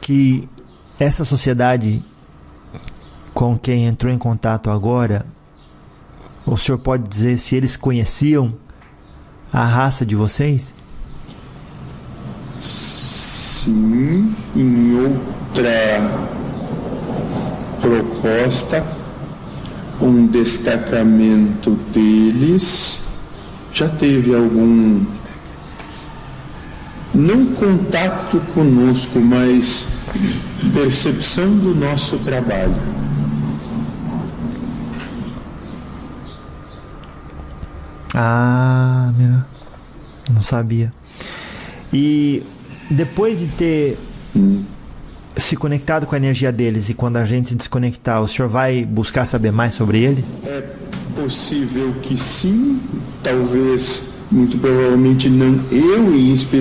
que essa sociedade com quem entrou em contato agora, o senhor pode dizer se eles conheciam a raça de vocês? Sim, em outra proposta, um destacamento deles já teve algum não contato conosco, mas percepção do nosso trabalho. Ah, mira. Não sabia. E depois de ter hum. se conectado com a energia deles e quando a gente desconectar, o senhor vai buscar saber mais sobre eles? É possível que sim, talvez, muito provavelmente não eu em específico